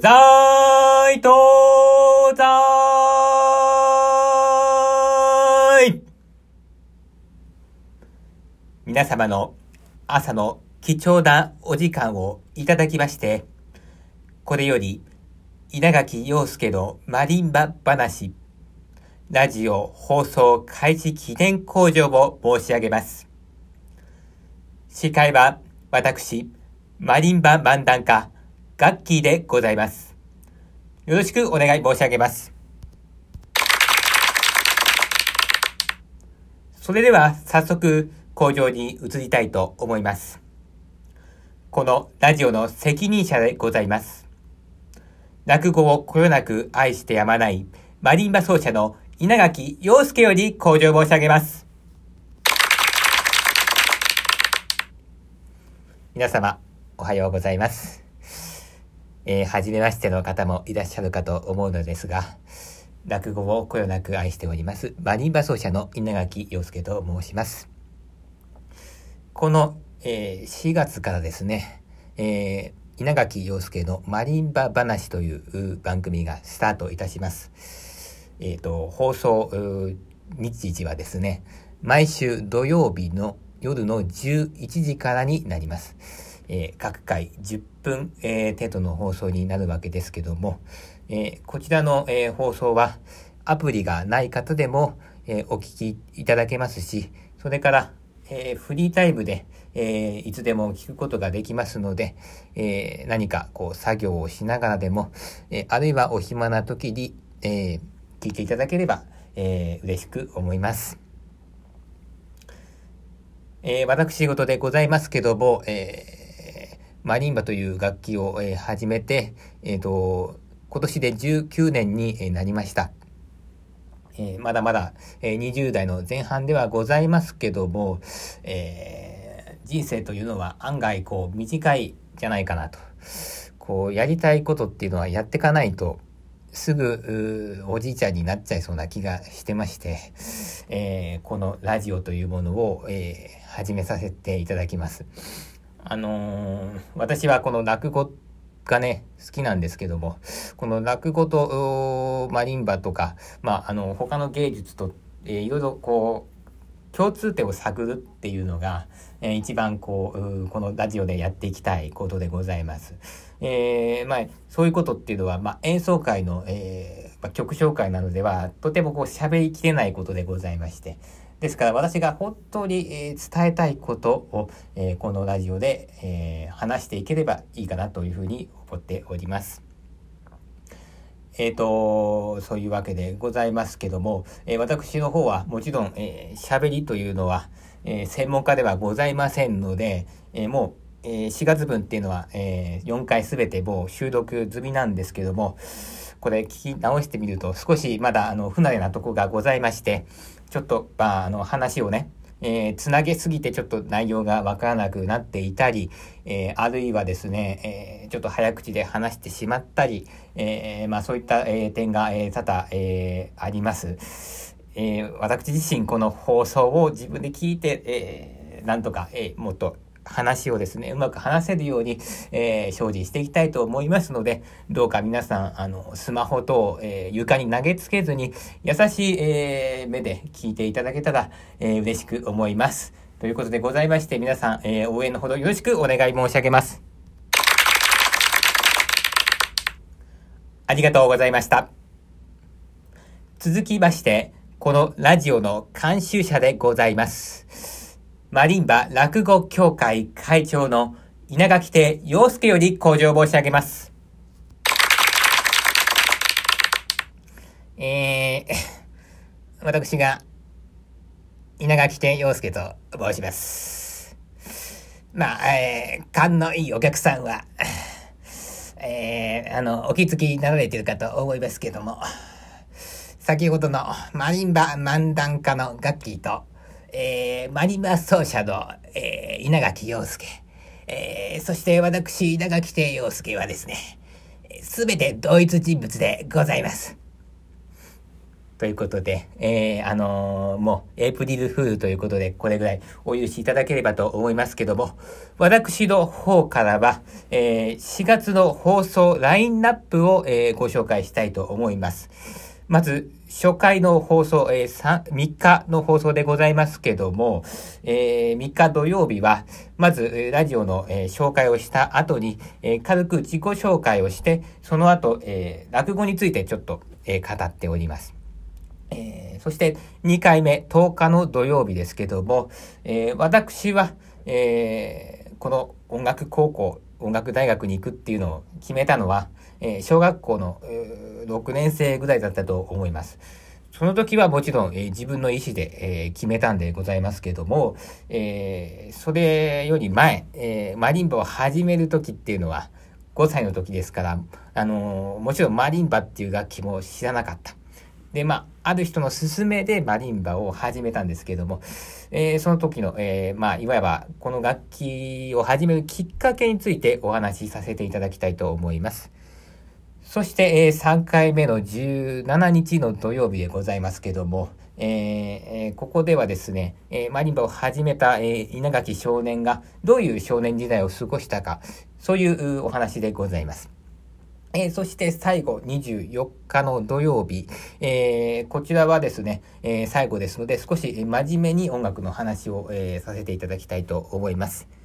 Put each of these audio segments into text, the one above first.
東西東西皆様の朝の貴重なお時間をいただきまして、これより稲垣陽介のマリンバ話、ラジオ放送開始記念工場を申し上げます。司会は私、マリンバ漫談家、ガッキーでございます。よろしくお願い申し上げます。それでは早速工場に移りたいと思います。このラジオの責任者でございます。落語をこよなく愛してやまないマリンバ奏者の稲垣陽介より向上申し上げます。皆様、おはようございます。えー、初めましての方もいらっしゃるかと思うのですが、落語をこよなく愛しております、マリンバ奏者の稲垣陽介と申します。この、えー、4月からですね、えー、稲垣陽介のマリンバ話という番組がスタートいたします。えっ、ー、と、放送日時はですね、毎週土曜日の夜の11時からになります。えー、各回10分、えー、程度の放送になるわけですけども、えー、こちらの、え放送はアプリがない方でも、えお聞きいただけますし、それから、えフリータイムで、えいつでも聞くことができますので、え何かこう作業をしながらでも、えあるいはお暇な時に、え聞いていただければ、え嬉しく思います。え私事でございますけども、えマリンバという楽器を、えー、始めて、えっ、ー、と、今年で19年になりました。えー、まだまだ、えー、20代の前半ではございますけども、え、人生というのは案外こう短いじゃないかなと。こうやりたいことっていうのはやっていかないとすぐおじいちゃんになっちゃいそうな気がしてまして、えー、このラジオというものを、えー、始めさせていただきます。あのー、私はこの落語がね、好きなんですけども、この落語とマリンバとか、まあ、あの、他の芸術と、えー、いろいろこう、共通点を探るっていうのが、えー、一番こう、このラジオでやっていきたいことでございます。えー、まあ、そういうことっていうのは、まあ、演奏会の、えー、曲紹介などでは、とてもこう喋りきれないことでございまして、ですから私が本当に、え伝えたいことを、えこのラジオで、え話していければいいかなというふうに思っております。えっ、ー、と、そういうわけでございますけども、えー、私の方はもちろん、えー、喋りというのは、え専門家ではございませんので、えもう、え4月分っていうのは、え4回すべてもう収録済みなんですけども、これ聞き直してみると少しまだあの不慣れなとこがございまして、ちょっと、まあ、あの話をね、えー、つなげすぎてちょっと内容がわからなくなっていたり、えー、あるいはですね、えー、ちょっと早口で話してしまったり、えまあそういった、え点が、え多々、えあります。え私自身この放送を自分で聞いて、えーなんとか、えもっと話をですね、うまく話せるように、えー、精進していきたいと思いますので、どうか皆さん、あの、スマホ等、えー、床に投げつけずに、優しい、えー、目で聞いていただけたら、えー、嬉しく思います。ということでございまして、皆さん、えー、応援のほどよろしくお願い申し上げます。ありがとうございました。続きまして、このラジオの監修者でございます。マリンバ落語協会会長の稲垣亭洋介より向上申し上げます。えー、私が稲垣亭洋介と申します。まあ、えー、勘のいいお客さんは、えー、あの、お気づきになられてるかと思いますけども、先ほどのマリンバ漫談家のガッキーと、えー、マリマ奏者の、えー、稲垣陽介、えー、そして私、稲垣亭陽介はですね、すべて同一人物でございます。ということで、えー、あのー、もう、エイプリルフールということで、これぐらいお許しいただければと思いますけども、私の方からは、えー、4月の放送ラインナップを、えー、ご紹介したいと思います。まず、初回の放送、えー、3, 3日の放送でございますけども、えー、3日土曜日は、まず、ラジオの、えー、紹介をした後に、えー、軽く自己紹介をして、その後、えー、落語についてちょっと、えー、語っております。えー、そして2回目、10日の土曜日ですけども、えー、私は、えー、この音楽高校、音楽大学に行くっていうのを決めたのは、えー、小学校の、えー、6年生ぐらいだったと思います。その時はもちろん、えー、自分の意思で、えー、決めたんでございますけども、えー、それより前、えマリンバを始める時っていうのは5歳の時ですから、あのもちろんマリンバっていう楽器も知らなかった。で、まあ、ある人の勧めでマリンバを始めたんですけども、えー、その時の、えー、まあ、いわば、この楽器を始めるきっかけについてお話しさせていただきたいと思います。そして、えー、3回目の17日の土曜日でございますけども、えー、ここではですね、えー、マリンバを始めた、えー、稲垣少年がどういう少年時代を過ごしたか、そういうお話でございます。えー、そして最後、24日の土曜日、えー、こちらはですね、えー、最後ですので、少し真面目に音楽の話を、えさせていただきたいと思います。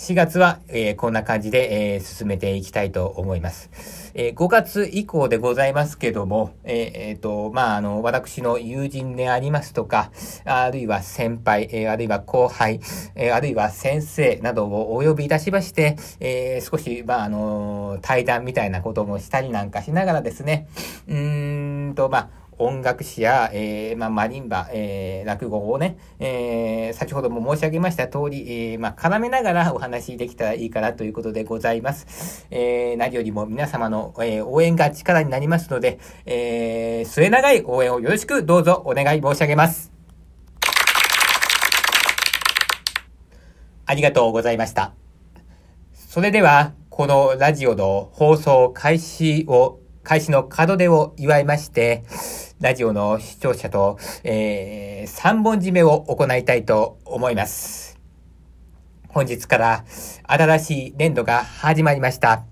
4月は、えー、こんな感じで、えー、進めていきたいと思います。えー、5月以降でございますけども、えー、えー、と、まあ、あの、私の友人でありますとか、あるいは先輩、え、あるいは後輩、え、あるいは先生などをお呼びいたしまして、え、少し、まあ、あの、対談みたいなこともしたりなんかしながらですね、うーんと、まあ、音楽史や、えー、まあ、マリンバ、えー、落語をね、えー、先ほども申し上げました通り、えー、まあ、絡めながらお話できたらいいかなということでございます。えー、何よりも皆様の、えー、応援が力になりますので、えー、末長い応援をよろしくどうぞお願い申し上げます。ありがとうございました。それでは、このラジオの放送開始を、開始の門出を祝いまして、ラジオの視聴者と、えー、3本締めを行いたいと思います。本日から新しい年度が始まりました。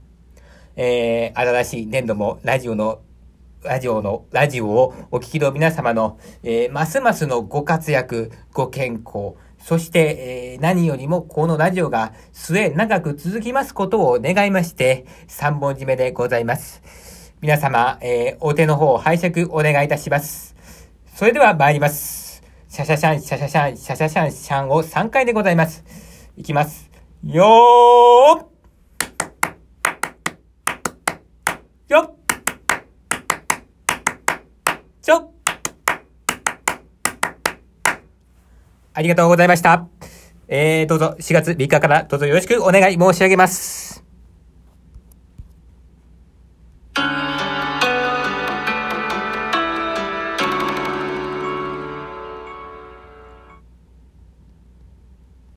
えー、新しい年度もラジオのラジオの、ラジオをお聞きの皆様の、えー、ますますのご活躍、ご健康、そして、えー、何よりもこのラジオが末長く続きますことを願いまして、3本締めでございます。皆様、えー、お手の方拝借お願いいたします。それでは参ります。シャシャシャン、シャシャシャン、シャシャシャン、シャンを3回でございます。いきます。よーよっちょっありがとうございました。えー、どうぞ4月3日からどうぞよろしくお願い申し上げます。